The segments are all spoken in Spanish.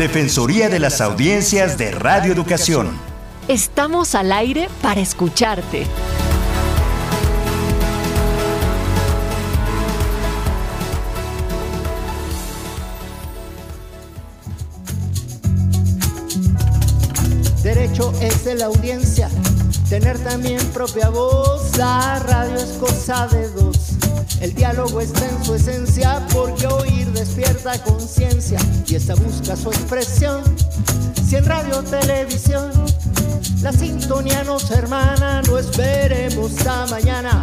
Defensoría de las Audiencias de Radio Educación. Estamos al aire para escucharte. Derecho es de la audiencia, tener también propia voz. La radio es cosa de dos. El diálogo está en su esencia porque oír despierta conciencia y esta busca su expresión. Si en radio o televisión la sintonía nos hermana, no esperemos a mañana.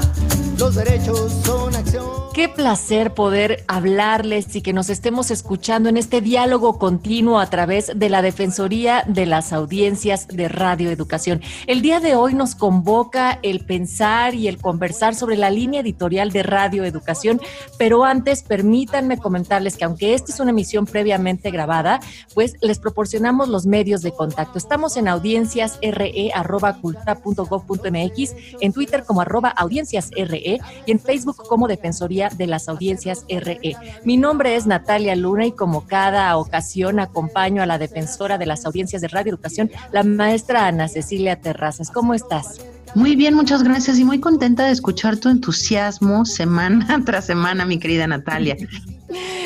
Los derechos son acción. Qué placer poder hablarles y que nos estemos escuchando en este diálogo continuo a través de la Defensoría de las Audiencias de Radio Educación. El día de hoy nos convoca el pensar y el conversar sobre la línea editorial de Radio Educación, pero antes permítanme comentarles que aunque esta es una emisión previamente grabada, pues les proporcionamos los medios de contacto. Estamos en audienciasre.culta.gov.mx, en Twitter como arroba audienciasre y en Facebook como Defensoría de las Audiencias RE. Mi nombre es Natalia Luna y como cada ocasión acompaño a la defensora de las audiencias de Radio Educación, la maestra Ana Cecilia Terrazas. ¿Cómo estás? Muy bien, muchas gracias y muy contenta de escuchar tu entusiasmo semana tras semana, mi querida Natalia.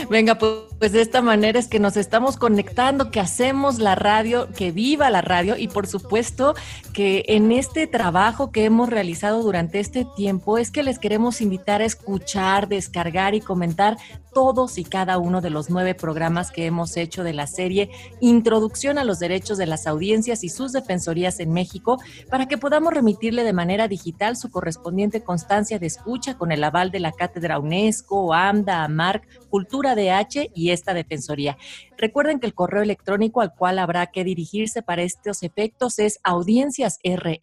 Venga, pues de esta manera es que nos estamos conectando, que hacemos la radio, que viva la radio y por supuesto que en este trabajo que hemos realizado durante este tiempo es que les queremos invitar a escuchar, descargar y comentar todos y cada uno de los nueve programas que hemos hecho de la serie Introducción a los Derechos de las Audiencias y sus Defensorías en México para que podamos remitirle de manera digital su correspondiente constancia de escucha con el aval de la Cátedra UNESCO, AMDA, AMARC, Cultura DH y esta Defensoría. Recuerden que el correo electrónico al cual habrá que dirigirse para estos efectos es audienciasre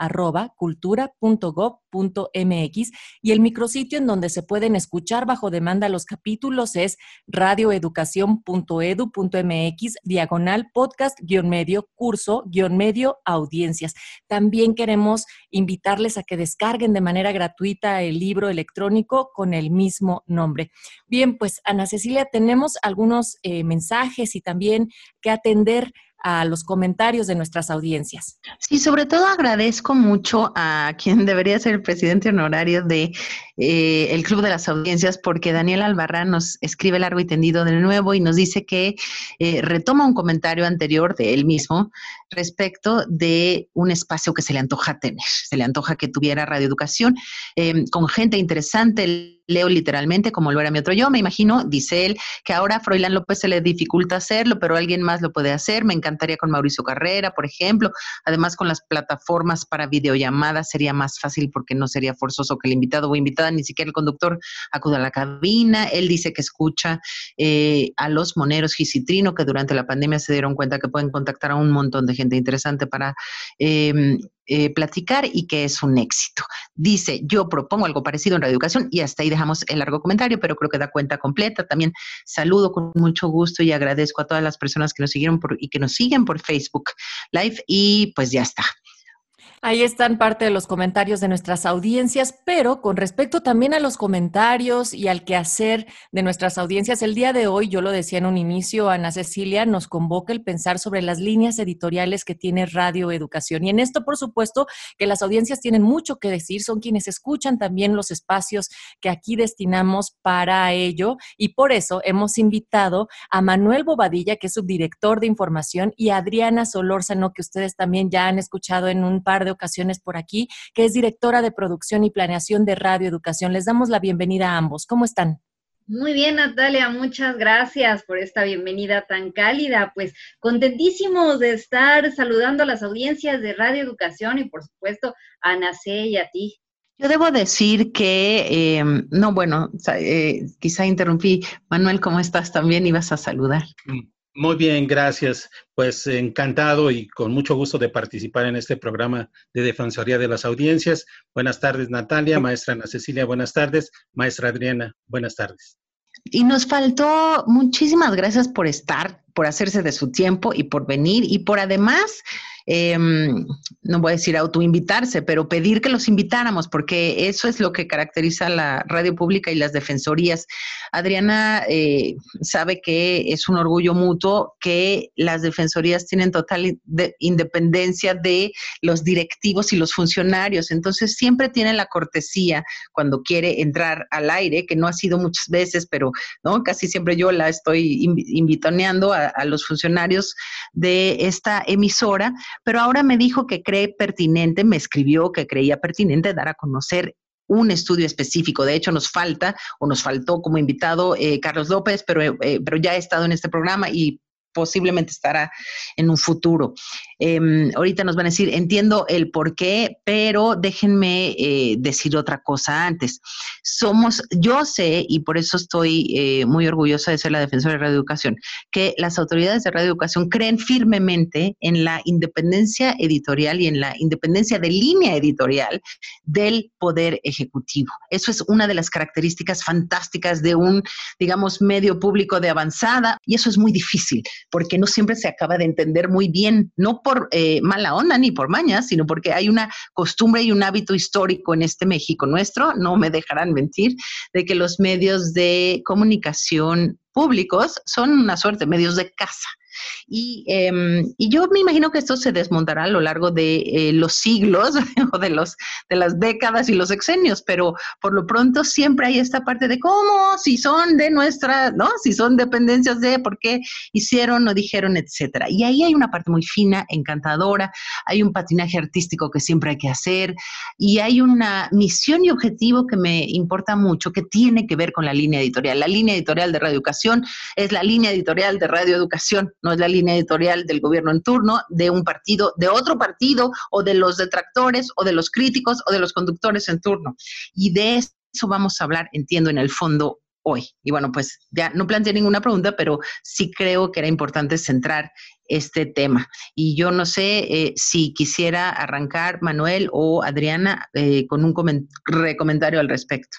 arroba cultura.gov.mx y el micrositio en donde se pueden escuchar bajo demanda los capítulos es radioeducación.edu.mx diagonal podcast guion medio curso guion medio audiencias. También queremos invitarles a que descarguen de manera gratuita el libro electrónico con el mismo nombre. Bien, pues Ana Cecilia, tenemos algunos eh, mensajes y también que atender a los comentarios de nuestras audiencias. Sí, sobre todo agradezco mucho a quien debería ser el presidente honorario de eh, el Club de las Audiencias, porque Daniel Albarrán nos escribe largo y tendido de nuevo y nos dice que eh, retoma un comentario anterior de él mismo respecto de un espacio que se le antoja tener. Se le antoja que tuviera radioeducación eh, con gente interesante leo literalmente como lo era mi otro yo, me imagino, dice él, que ahora a Froilán López se le dificulta hacerlo, pero alguien más lo puede hacer, me encantaría con Mauricio Carrera, por ejemplo, además con las plataformas para videollamadas sería más fácil porque no sería forzoso que el invitado o invitada, ni siquiera el conductor, acuda a la cabina, él dice que escucha eh, a los moneros Gisitrino, que durante la pandemia se dieron cuenta que pueden contactar a un montón de gente interesante para... Eh, eh, platicar y que es un éxito. Dice, yo propongo algo parecido en Reeducación y hasta ahí dejamos el largo comentario, pero creo que da cuenta completa. También saludo con mucho gusto y agradezco a todas las personas que nos siguieron por, y que nos siguen por Facebook Live y pues ya está. Ahí están parte de los comentarios de nuestras audiencias, pero con respecto también a los comentarios y al quehacer de nuestras audiencias, el día de hoy, yo lo decía en un inicio, Ana Cecilia nos convoca el pensar sobre las líneas editoriales que tiene Radio Educación. Y en esto, por supuesto, que las audiencias tienen mucho que decir, son quienes escuchan también los espacios que aquí destinamos para ello. Y por eso hemos invitado a Manuel Bobadilla, que es subdirector de información, y a Adriana Solórzano, que ustedes también ya han escuchado en un par de ocasiones por aquí, que es directora de producción y planeación de Radio Educación. Les damos la bienvenida a ambos. ¿Cómo están? Muy bien, Natalia, muchas gracias por esta bienvenida tan cálida. Pues contentísimos de estar saludando a las audiencias de Radio Educación y por supuesto a Nace y a ti. Yo debo decir que, em, no, bueno, eh, quizá interrumpí. Manuel, ¿cómo estás? También ibas a saludar. Muy bien, gracias. Pues encantado y con mucho gusto de participar en este programa de Defensoría de las Audiencias. Buenas tardes, Natalia. Maestra Ana Cecilia, buenas tardes. Maestra Adriana, buenas tardes. Y nos faltó muchísimas gracias por estar, por hacerse de su tiempo y por venir y por además em, no voy a decir autoinvitarse, pero pedir que los invitáramos, porque eso es lo que caracteriza la radio pública y las defensorías. Adriana eh, sabe que es un orgullo mutuo que las defensorías tienen total independencia de los directivos y los funcionarios, entonces siempre tiene la cortesía cuando quiere entrar al aire, que no ha sido muchas veces, pero ¿no? casi siempre yo la estoy invitoneando a los funcionarios de esta emisora, pero ahora me dijo que cree pertinente, me escribió que creía pertinente dar a conocer un estudio específico. De hecho, nos falta o nos faltó como invitado eh, Carlos López, pero, eh, pero ya ha estado en este programa y posiblemente estará en un futuro. Em, ahorita nos van a decir, entiendo el por qué, pero déjenme eh, decir otra cosa antes. Somos, yo sé, y por eso estoy eh, muy orgullosa de ser la defensora de Radio Educación, que las autoridades de Radio Educación creen firmemente en la independencia editorial y en la independencia de línea editorial del poder ejecutivo. Eso es una de las características fantásticas de un, digamos, medio público de avanzada, y eso es muy difícil porque no siempre se acaba de entender muy bien, no por eh, mala onda ni por maña, sino porque hay una costumbre y un hábito histórico en este México nuestro, no me dejarán mentir, de que los medios de comunicación públicos son una suerte medios de casa. Em, y, yo me imagino que esto se desmontará a lo largo de eh, los siglos o de, los, de las décadas y los exenios, pero por lo pronto siempre hay esta parte de cómo, si son de nuestra, ¿no? Si son dependencias de por qué hicieron o dijeron, etcétera. Y ahí hay una parte muy fina, encantadora, hay un patinaje artístico que siempre hay que hacer y hay una misión y objetivo que me importa mucho que tiene que ver con la línea editorial. La línea editorial de Radio Educación es la línea editorial de Radio Educación, no es la línea editorial del gobierno en turno, de un partido, de otro partido, o de los detractores, o de los críticos, o de los conductores en turno. Y de eso vamos a hablar, entiendo, en el fondo hoy. Y bueno, pues ya no planteé ninguna pregunta, pero sí creo que era importante centrar este tema. Y yo no sé eh, si quisiera arrancar Manuel o Adriana eh, con un comentario al respecto.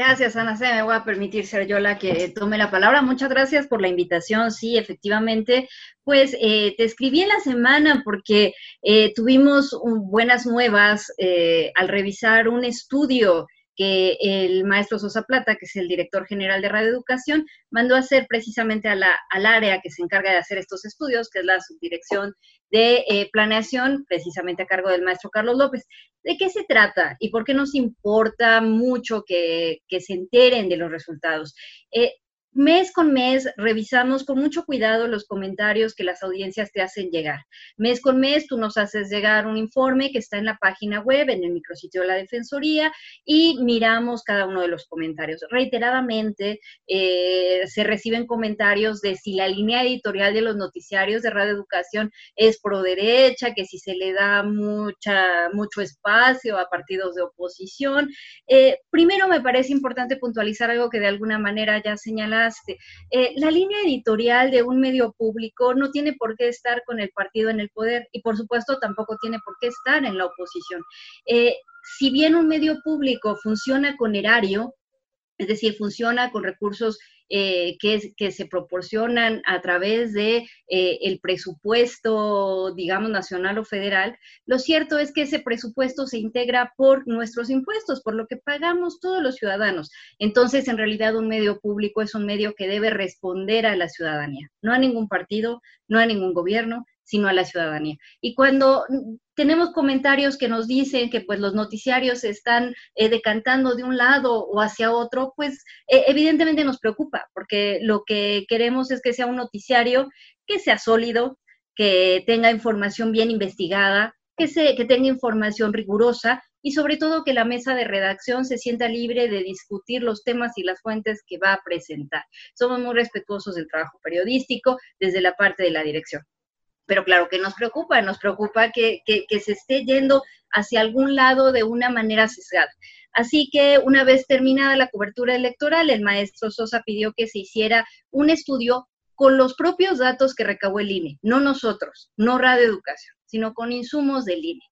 Gracias, Ana. Se me voy a permitir ser yo la que tome la palabra. Muchas gracias por la invitación. Sí, efectivamente, pues eh, te escribí en la semana porque eh, tuvimos buenas nuevas eh, al revisar un estudio que el maestro Sosa Plata, que es el director general de Radio Educación, mandó a hacer precisamente al área que se encarga de hacer estos estudios, que es la subdirección de eh, planeación, precisamente a cargo del maestro Carlos López. ¿De qué se trata y por qué nos importa mucho que, que se enteren de los resultados? Eh, Mes con mes revisamos con mucho cuidado los comentarios que las audiencias te hacen llegar. Mes con mes tú nos haces llegar un informe que está en la página web, en el micrositio de la Defensoría, y miramos cada uno de los comentarios. Reiteradamente eh, se reciben comentarios de si la línea editorial de los noticiarios de Radio Educación es pro derecha, que si se le da mucha, mucho espacio a partidos de oposición. Eh, primero me parece importante puntualizar algo que de alguna manera ya eh, la línea editorial de un medio público no tiene por qué estar con el partido en el poder y por supuesto tampoco tiene por qué estar en la oposición. Eh, si bien un medio público funciona con erario, es decir, funciona con recursos eh, que, que, se proporcionan a través de eh, el presupuesto, digamos, nacional o federal, lo cierto es que ese presupuesto se integra por nuestros impuestos, por lo que pagamos todos los ciudadanos. Entonces, en realidad, un medio público es un medio que debe responder a la ciudadanía, no a ningún partido, no a ningún gobierno, sino a la ciudadanía. Y cuando tenemos comentarios que nos dicen que pues los noticiarios están eh, decantando de un lado o hacia otro, pues e, evidentemente nos preocupa, porque lo que queremos es que sea un noticiario que sea sólido, que tenga información bien investigada, que, se, que tenga información rigurosa y sobre todo que la mesa de redacción se sienta libre de discutir los temas y las fuentes que va a presentar. Somos muy respetuosos del trabajo periodístico desde la parte de la dirección pero claro que nos preocupa, nos preocupa que, se esté yendo hacia algún lado de una manera sesgada. Así que una vez terminada la cobertura electoral, el maestro Sosa pidió que se hiciera un estudio con los propios datos que recabó el INE, no nosotros, no Radio Educación, sino con insumos del INE.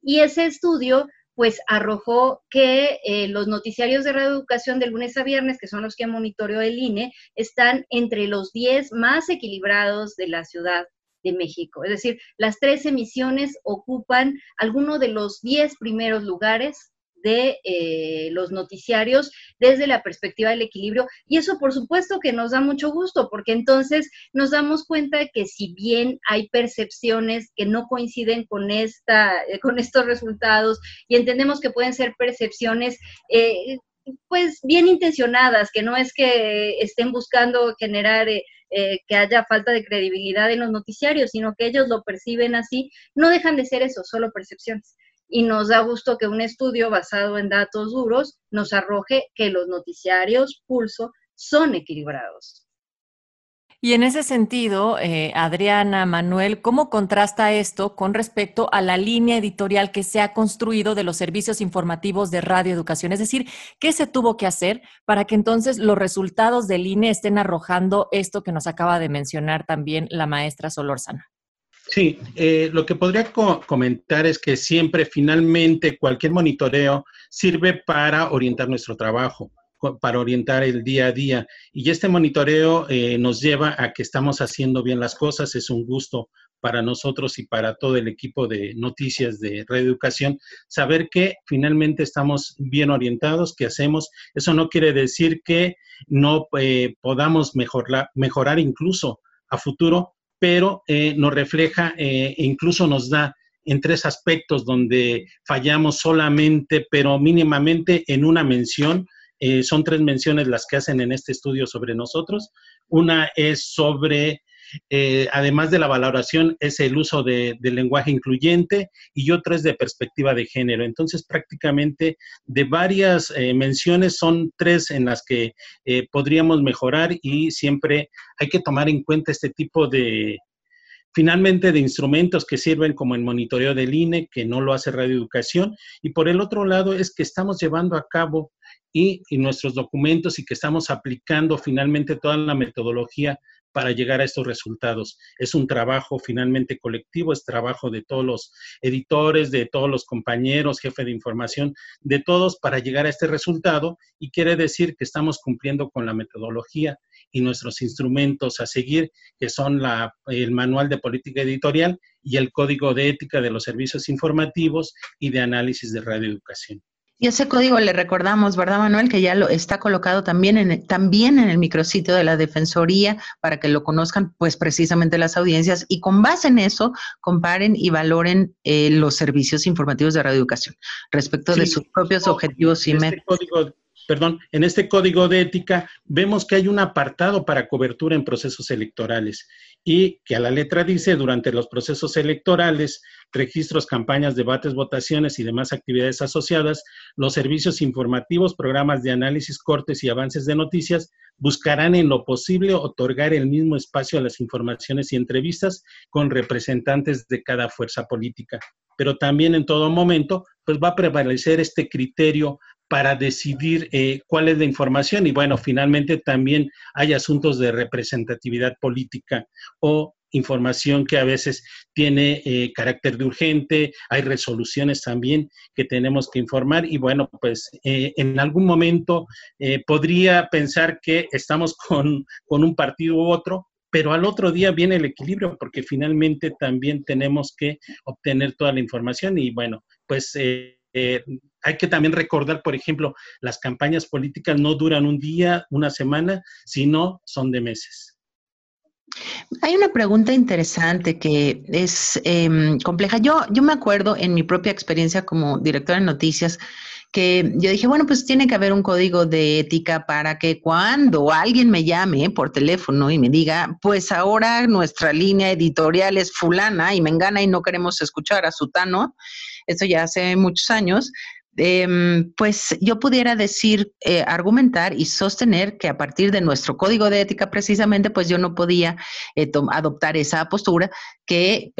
Y ese estudio pues arrojó que eh, los noticiarios de Radio Educación de lunes a viernes, que son los que monitoreó el INE, están entre los 10 más equilibrados de la ciudad de México. Es decir, las tres emisiones ocupan alguno de los diez primeros lugares de eh, los noticiarios desde la perspectiva del equilibrio. Y eso por supuesto que nos da mucho gusto, porque entonces nos damos cuenta de que si bien hay percepciones que no coinciden con, esta, eh, con estos resultados y entendemos que pueden ser percepciones... Eh, pues bien intencionadas, que no es que estén buscando generar que haya falta de credibilidad en los noticiarios, sino que ellos lo perciben así, no dejan de ser eso, solo percepciones y nos da gusto que un estudio basado en datos duros nos arroje que los noticiarios pulso son equilibrados. Y en ese sentido, eh, Adriana, Manuel, ¿cómo contrasta esto con respecto a la línea editorial que se ha construido de los servicios informativos de Radio Educación? Es decir, ¿qué se tuvo que hacer para que entonces los resultados del INE estén arrojando esto que nos acaba de mencionar también la maestra Solórzana? Sí, eh, lo que podría comentar es que siempre, finalmente, cualquier monitoreo sirve para orientar nuestro trabajo, para orientar el día a día. Y este monitoreo eh, nos lleva a que estamos haciendo bien las cosas. Es un gusto para nosotros y para todo el equipo de noticias de Reeducación saber que finalmente estamos bien orientados, que hacemos. Eso no quiere decir que no eh, podamos mejorar, mejorar incluso a futuro, pero eh, nos refleja e incluso nos da en tres aspectos donde fallamos solamente, pero mínimamente en una mención. Eh, son tres menciones las que hacen en este estudio sobre nosotros. Una es sobre eh, además de la valoración, es el uso de, del lenguaje incluyente y otra es de perspectiva de género. Entonces, prácticamente de varias eh, menciones son tres en las que eh, podríamos mejorar y siempre hay que tomar en cuenta este tipo de, finalmente de instrumentos que sirven como el monitoreo del INE, que no lo hace Radio Educación, y por el otro lado es que estamos llevando a cabo y, nuestros documentos y que estamos aplicando finalmente toda la metodología para llegar a estos resultados. Es un trabajo finalmente colectivo, es trabajo de todos los editores, de todos los compañeros, jefe de información, de todos para llegar a este resultado y quiere decir que estamos cumpliendo con la metodología y nuestros instrumentos a seguir, que son la, el manual de política editorial y el código de ética de los servicios informativos y de análisis de radioeducación. Y ese código le recordamos, ¿verdad, Manuel? Que ya lo está colocado también en, el, también en el micrositio de la Defensoría para que lo conozcan, pues precisamente las audiencias y con base en eso comparen y valoren eh, los servicios informativos de radioeducación respecto de sus propios objetivos y este metas perdón, en este código de ética vemos que hay un apartado para cobertura en procesos electorales y que a la letra dice, durante los procesos electorales, registros, campañas, debates, votaciones y demás actividades asociadas, los servicios informativos, programas de análisis, cortes y avances de noticias buscarán en lo posible otorgar el mismo espacio a las informaciones y entrevistas con representantes de cada fuerza política. Pero también en todo momento, pues va a prevalecer este criterio para decidir eh, cuál es la información y bueno, finalmente también hay asuntos de representatividad política o información que a veces tiene eh, carácter de urgente, hay resoluciones también que tenemos que informar y bueno, pues eh, en algún momento podría pensar que estamos con, con un partido u otro, pero al otro día viene el equilibrio porque finalmente también tenemos que obtener toda la información y bueno, pues eh, hay que también recordar, por ejemplo, las campañas políticas no duran un día, una semana, sino son de meses. Hay una pregunta interesante que es em, compleja. Yo, yo me acuerdo en mi propia experiencia como directora de noticias que yo dije, bueno, pues tiene que haber un código de ética para que cuando alguien me llame por teléfono y me diga, pues ahora nuestra línea editorial es fulana y me engana y no queremos escuchar a Sutano, esto ya hace muchos años, Em, pues yo pudiera decir, eh, argumentar y sostener que a partir de nuestro código de ética precisamente, pues yo no podía eh, adoptar esa postura que,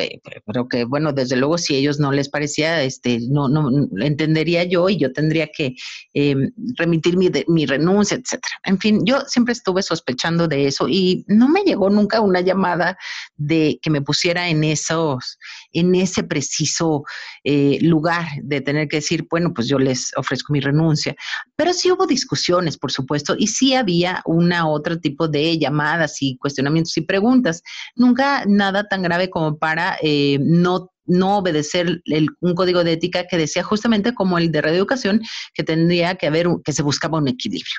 pero que bueno, desde luego si a ellos no les parecía, este, no, no entendería yo y yo tendría que em, remitir mi, mi renuncia, etcétera. En fin, yo siempre estuve sospechando de eso y no me llegó nunca una llamada de que me pusiera en esos, en ese preciso eh, lugar de tener que decir, bueno, pues pues yo les ofrezco mi renuncia. Pero sí hubo discusiones, por supuesto, y sí había una otro tipo de llamadas y cuestionamientos y preguntas. Nunca nada tan grave como para eh, no no obedecer un código de ética que decía justamente como el de reeducación, que tendría que haber, que se buscaba un equilibrio.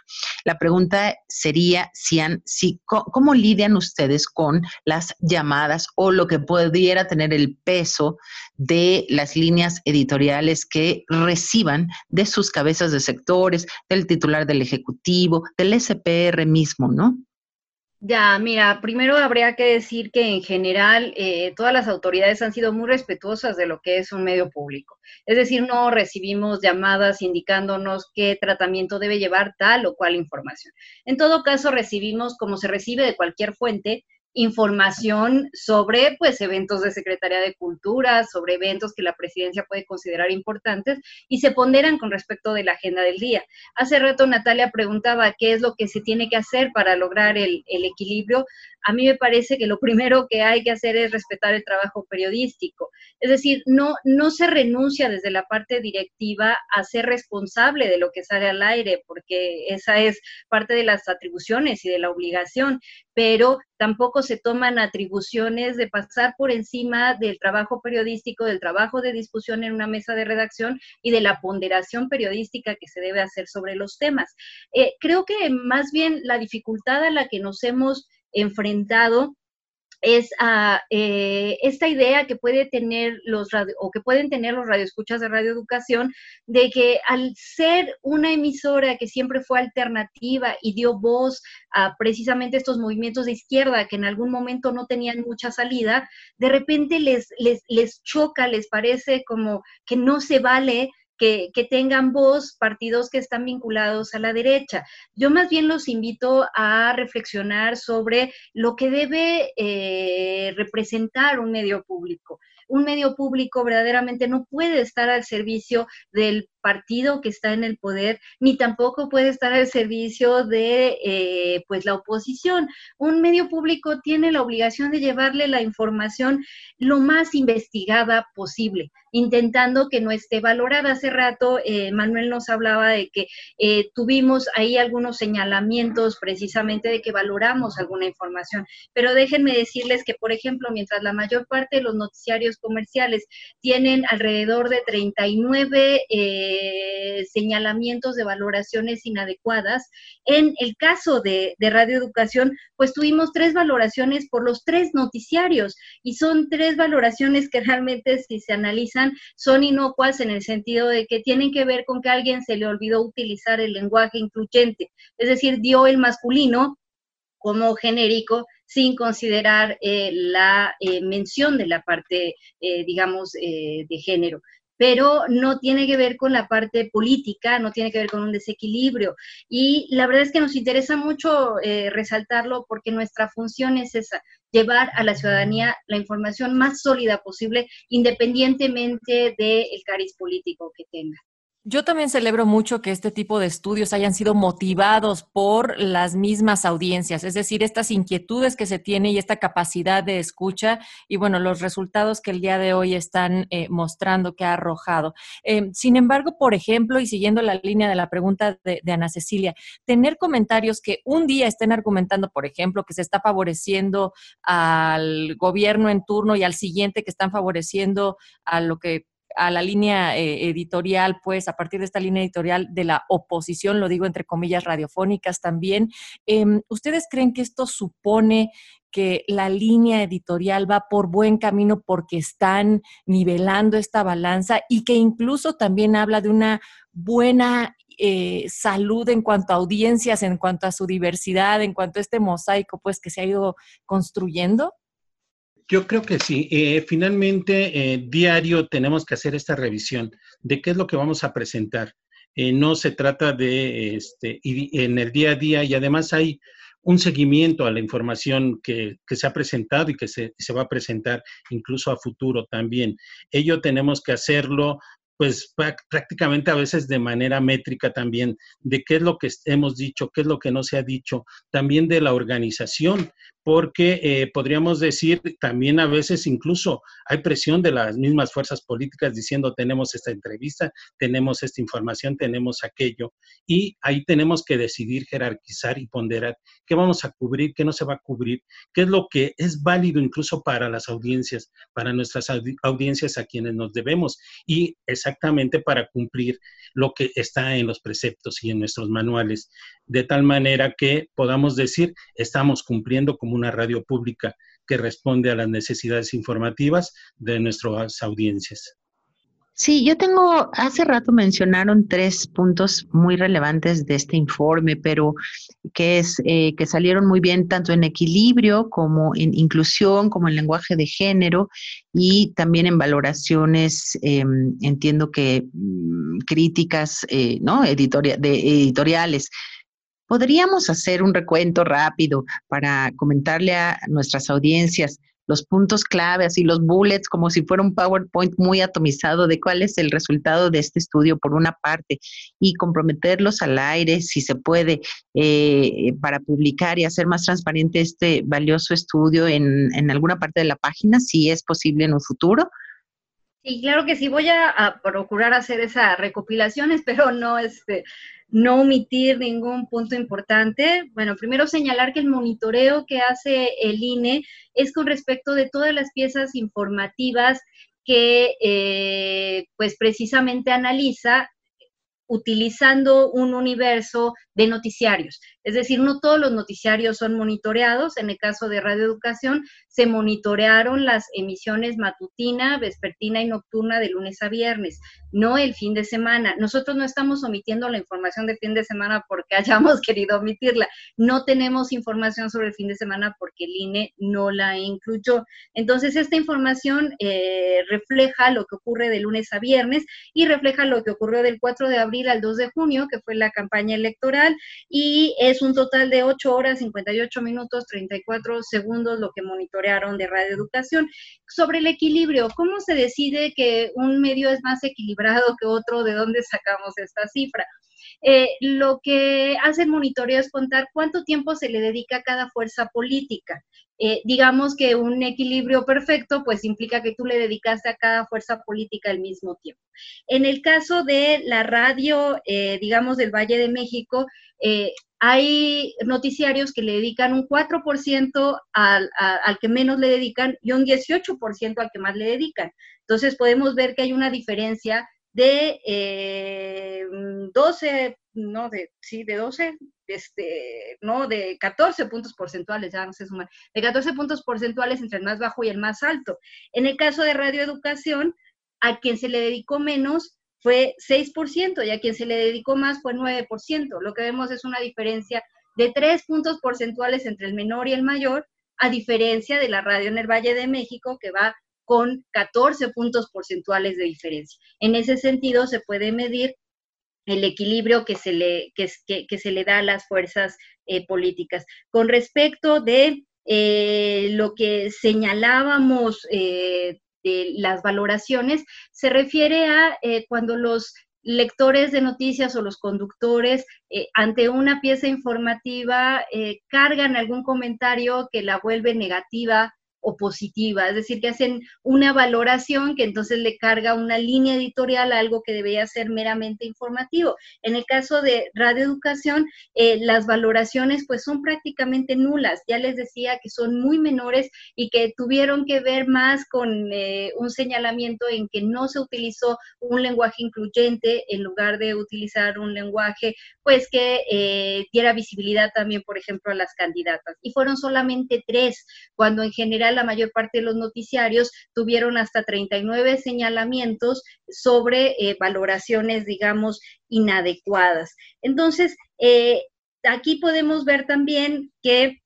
La pregunta sería, si, si, ¿cómo lidian ustedes con las llamadas o lo que pudiera tener el peso de las líneas editoriales que reciban de sus cabezas de sectores, del titular del Ejecutivo, del SPR mismo, ¿no? Ya, mira, primero habría que decir que en general eh, todas las autoridades han sido muy respetuosas de lo que es un medio público. Es decir, no recibimos llamadas indicándonos qué tratamiento debe llevar tal o cual información. En todo caso, recibimos, como se recibe de cualquier fuente, información sobre pues eventos de Secretaría de Cultura, sobre eventos que la presidencia puede considerar importantes y se ponderan con respecto de la agenda del día. Hace rato Natalia preguntaba qué es lo que se tiene que hacer para lograr el, el equilibrio a mí me parece que lo primero que hay que hacer es respetar el trabajo periodístico. Es decir, no, no se renuncia desde la parte directiva a ser responsable de lo que sale al aire, porque esa es parte de las atribuciones y de la obligación, pero tampoco se toman atribuciones de pasar por encima del trabajo periodístico, del trabajo de discusión en una mesa de redacción y de la ponderación periodística que se debe hacer sobre los temas. Eh, creo que más bien la dificultad a la que nos hemos enfrentado es a eh, esta idea que puede tener los o que pueden tener los radioescuchas de radioeducación de que al ser una emisora que siempre fue alternativa y dio voz a precisamente estos movimientos de izquierda que en algún momento no tenían mucha salida, de repente les, les, les choca, les parece como que no se vale que, tengan voz partidos que están vinculados a la derecha. Yo más bien los invito a reflexionar sobre lo que debe eh, representar un medio público. Un medio público verdaderamente no puede estar al servicio del partido que está en el poder, ni tampoco puede estar al servicio de eh, pues la oposición. Un medio público tiene la obligación de llevarle la información lo más investigada posible, intentando que no esté valorada. Hace rato eh, Manuel nos hablaba de que eh, tuvimos ahí algunos señalamientos precisamente de que valoramos alguna información, pero déjenme decirles que, por ejemplo, mientras la mayor parte de los noticiarios comerciales tienen alrededor de 39 eh, señalamientos de valoraciones inadecuadas. En el caso de, de Radio Educación, pues tuvimos tres valoraciones por los tres noticiarios y son tres valoraciones que realmente si se analizan son inocuas en el sentido de que tienen que ver con que a alguien se le olvidó utilizar el lenguaje incluyente, es decir, dio el masculino como genérico sin considerar eh, la eh, mención de la parte, eh, digamos, de género pero no tiene que ver con la parte política, no tiene que ver con un desequilibrio. Y la verdad es que nos interesa mucho eh, resaltarlo porque nuestra función es esa, llevar a la ciudadanía la información más sólida posible, independientemente del cariz político que tenga. Yo también celebro mucho que este tipo de estudios hayan sido motivados por las mismas audiencias, es decir, estas inquietudes que se tiene y esta capacidad de escucha y bueno, los resultados que el día de hoy están eh, mostrando que ha arrojado. Eh, sin embargo, por ejemplo, y siguiendo la línea de la pregunta de, de, Ana Cecilia, tener comentarios que un día estén argumentando, por ejemplo, que se está favoreciendo al gobierno en turno y al siguiente que están favoreciendo a lo que a la línea eh, editorial, pues a partir de esta línea editorial de la oposición, lo digo entre comillas radiofónicas también, em, ¿ustedes creen que esto supone que la línea editorial va por buen camino porque están nivelando esta balanza y que incluso también habla de una buena eh, salud en cuanto a audiencias, en cuanto a su diversidad, en cuanto a este mosaico pues que se ha ido construyendo? Yo creo que sí. Eh, finalmente, eh, diario tenemos que hacer esta revisión de qué es lo que vamos a presentar. Eh, no se trata de, este, en el día a día y además hay un seguimiento a la información que, se ha presentado y que se, se, va a presentar incluso a futuro también. Ello tenemos que hacerlo pues prácticamente a veces de manera métrica también, de qué es lo que hemos dicho, qué es lo que no se ha dicho, también de la organización, porque eh, podríamos decir también a veces incluso hay presión de las mismas fuerzas políticas diciendo tenemos esta entrevista, tenemos esta información, tenemos aquello, y ahí tenemos que decidir, jerarquizar y ponderar qué vamos a cubrir, qué no se va a cubrir, qué es lo que es válido incluso para las audiencias, para nuestras audiencias a quienes nos debemos y exactamente para cumplir lo que está en los preceptos y en nuestros manuales, de tal manera que podamos decir, estamos cumpliendo como una radio pública que responde a las necesidades informativas de nuestras audiencias. Sí, yo tengo, hace rato mencionaron tres puntos muy relevantes de este informe, pero que es eh, que salieron muy bien tanto en equilibrio como en inclusión, como en lenguaje de género y también en valoraciones, em, entiendo que mm, críticas, eh, ¿no? de editoriales. ¿Podríamos hacer un recuento rápido para comentarle a nuestras audiencias los puntos clave, así los bullets, como si fuera un PowerPoint muy atomizado de cuál es el resultado de este estudio por una parte y comprometerlos al aire, si se puede, eh, para publicar y hacer más transparente este valioso estudio en, en, alguna parte de la página, si es posible en un futuro. Sí, claro que sí, voy a, a procurar hacer esa recopilación, espero no este no omitir ningún punto importante. Bueno, primero señalar que el monitoreo que hace el INE es con respecto de todas las piezas informativas que eh, pues precisamente analiza utilizando un universo de noticiarios. Es decir, no todos los noticiarios son monitoreados. En el caso de Radio Educación, se monitorearon las emisiones matutina, vespertina y nocturna de lunes a viernes, no el fin de semana. Nosotros no estamos omitiendo la información de fin de semana porque hayamos querido omitirla. No tenemos información sobre el fin de semana porque el INE no la incluyó. Entonces, esta información eh, refleja lo que ocurre de lunes a viernes y refleja lo que ocurrió del 4 de abril al 2 de junio, que fue la campaña electoral, y es un total de 8 horas, 58 minutos, 34 segundos lo que monitorearon de Radio Educación. Sobre el equilibrio, ¿cómo se decide que un medio es más equilibrado que otro? ¿De dónde sacamos esta cifra? Eh, lo que hace el monitoreo es contar cuánto tiempo se le dedica a cada fuerza política. Eh, digamos que un equilibrio perfecto, pues implica que tú le dedicaste a cada fuerza política al mismo tiempo. En el caso de la radio, eh, digamos, del Valle de México, hay noticiarios que le dedican un 4% al, al, que menos le dedican y un 18% al que más le dedican. Entonces podemos ver que hay una diferencia de 12, eh, no, de, sí, de 12, este, no, de 14 puntos porcentuales, ya no sé sumar, de 14 puntos porcentuales entre el más bajo y el más alto. En el caso de radioeducación, a quien se le dedicó menos fue 6% y a quien se le dedicó más fue 9%. Lo que vemos es una diferencia de 3 puntos porcentuales entre el menor y el mayor, a diferencia de la radio en el Valle de México, que va con 14 puntos porcentuales de diferencia. En ese sentido, se puede medir el equilibrio que se le, que, se le da a las fuerzas eh, políticas. Con respecto de eh, lo que señalábamos eh, de las valoraciones, se refiere a cuando los lectores de noticias o los conductores ante una pieza informativa cargan algún comentario que la vuelve negativa o positiva, es decir, que hacen una valoración que entonces le carga una línea editorial a algo que debería ser meramente informativo. En el caso de radioeducación, eh, las valoraciones pues son prácticamente nulas. Ya les decía que son muy menores y que tuvieron que ver más con eh, un señalamiento en que no se utilizó un lenguaje incluyente en lugar de utilizar un lenguaje pues que eh, diera visibilidad también, por ejemplo, a las candidatas. Y fueron solamente tres, cuando en general la mayor parte de los noticiarios tuvieron hasta 39 señalamientos sobre eh, valoraciones, digamos, inadecuadas. Entonces, eh, aquí podemos ver también que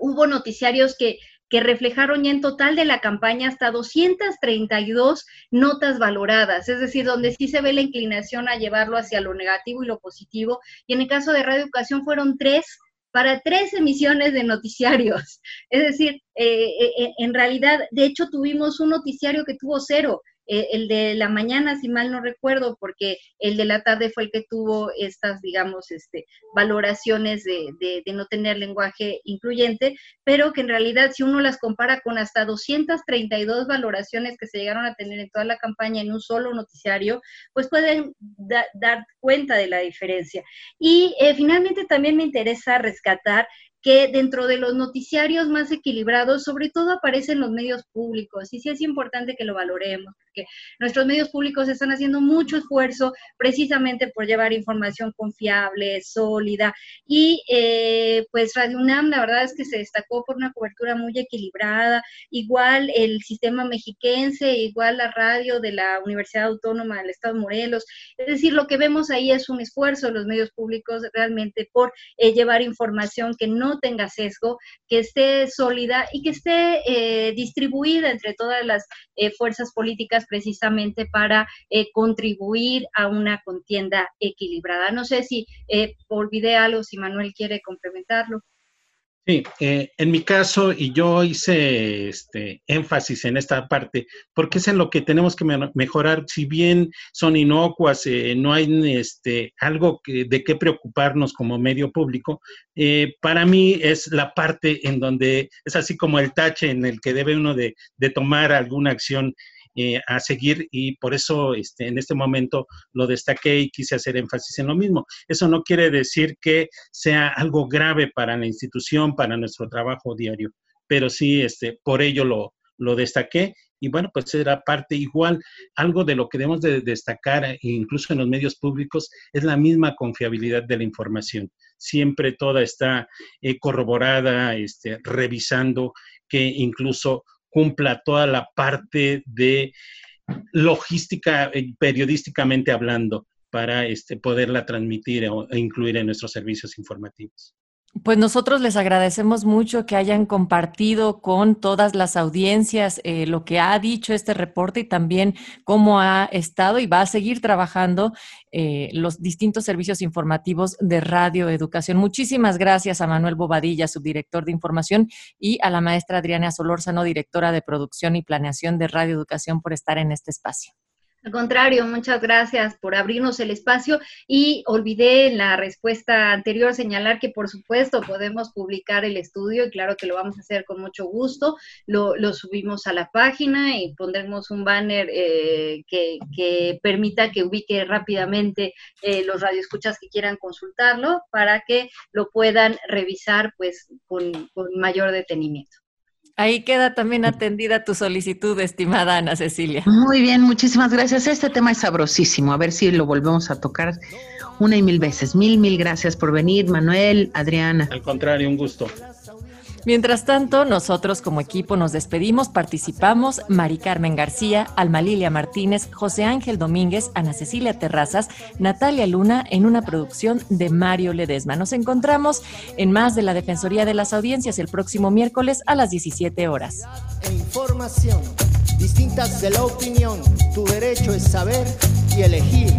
hubo noticiarios que que reflejaron ya en total de la campaña hasta 232 notas valoradas, es decir, donde sí se ve la inclinación a llevarlo hacia lo negativo y lo positivo. Y en el caso de Radio Educación fueron tres para tres emisiones de noticiarios. Es decir, eh, eh, en realidad, de hecho, tuvimos un noticiario que tuvo cero. Eh, el de la mañana, si mal no recuerdo, porque el de la tarde fue el que tuvo estas, digamos, este, valoraciones de, de, no tener lenguaje incluyente, pero que en realidad si uno las compara con hasta 232 valoraciones que se llegaron a tener en toda la campaña en un solo noticiario, pues pueden dar cuenta de la diferencia. Y eh, finalmente también me interesa rescatar que dentro de los noticiarios más equilibrados, sobre todo aparecen los medios públicos, y sí es importante que lo valoremos, porque nuestros medios públicos están haciendo mucho esfuerzo precisamente por llevar información confiable, sólida, y eh, pues Radio UNAM, la verdad es que se destacó por una cobertura muy equilibrada, igual el sistema mexiquense, igual la radio de la Universidad Autónoma del Estado de Morelos, es decir, lo que vemos ahí es un esfuerzo de los medios públicos realmente por eh, llevar información que no tenga sesgo, que esté sólida y que esté eh, distribuida entre todas las eh, fuerzas políticas precisamente para eh, contribuir a una contienda equilibrada. No sé si olvidé algo, si Manuel quiere complementarlo. Sí, eh, en mi caso, y yo hice este énfasis en esta parte, porque es en lo que tenemos que mejorar, si bien son inocuas, eh, no hay este, algo de qué preocuparnos como medio público, eh, para mí es la parte en donde es así como el tache en el que debe uno de tomar alguna acción eh, a seguir y por eso este, en este momento lo destaqué y quise hacer énfasis en lo mismo. Eso no quiere decir que sea algo grave para la institución, para nuestro trabajo diario, pero sí, este, por ello lo, lo destaqué y bueno, pues era parte igual, algo de lo que debemos de destacar, eh, incluso en los medios públicos, es la misma confiabilidad de la información. Siempre toda está eh, corroborada, este, revisando que incluso cumpla toda la parte de logística, eh, periodísticamente hablando, para este, poderla transmitir e incluir en nuestros servicios informativos. Pues nosotros les agradecemos mucho que hayan compartido con todas las audiencias eh, lo que ha dicho este reporte y también cómo ha estado y va a seguir trabajando eh, los distintos servicios informativos de Radio Educación. Muchísimas gracias a Manuel Bobadilla, subdirector de información, y a la maestra Adriana Solórzano, directora de producción y planeación de Radio Educación, por estar en este espacio. Al contrario, muchas gracias por abrirnos el espacio y olvidé en la respuesta anterior señalar que por supuesto podemos publicar el estudio y claro que lo vamos a hacer con mucho gusto. Lo, subimos a la página y pondremos un banner eh, que, permita que ubique rápidamente eh, los radioescuchas que quieran consultarlo para que lo puedan revisar pues con mayor detenimiento. Ahí queda también atendida tu solicitud, estimada Ana Cecilia. Muy bien, muchísimas gracias. Este tema es sabrosísimo. A ver si lo volvemos a tocar una y mil veces. Mil, mil gracias por venir, Manuel, Adriana. Al contrario, un gusto. Mientras tanto, nosotros como equipo nos despedimos, participamos Mari Carmen García, Alma Lilia Martínez, José Ángel Domínguez, Ana Cecilia Terrazas, Natalia Luna en una producción de Mario Ledesma. Nos encontramos en más de la Defensoría de las Audiencias el próximo miércoles a las 17 horas. E información distintas de la opinión, tu derecho es saber y elegir.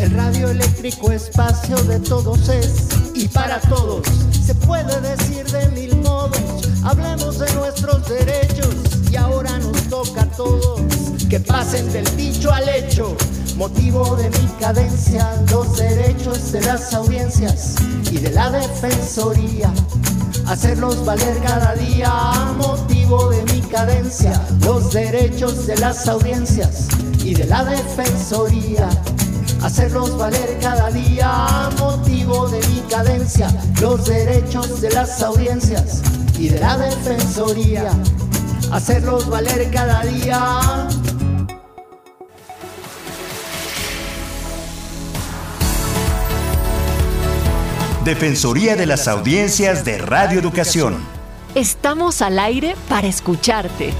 El radio eléctrico espacio de todos es y para todos. Se puede decir de mil modos, hablemos de nuestros derechos y ahora nos toca a todos que pasen del dicho al hecho. Motivo de mi cadencia, los derechos de las audiencias y de la defensoría. Hacerlos valer cada día, motivo de mi cadencia, los derechos de las audiencias y de la defensoría hacerlos valer cada día motivo de mi cadencia, los derechos de las audiencias y de la defensoría, hacerlos valer cada día. Defensoría de las Audiencias de Radio Educación. Estamos al aire para escucharte.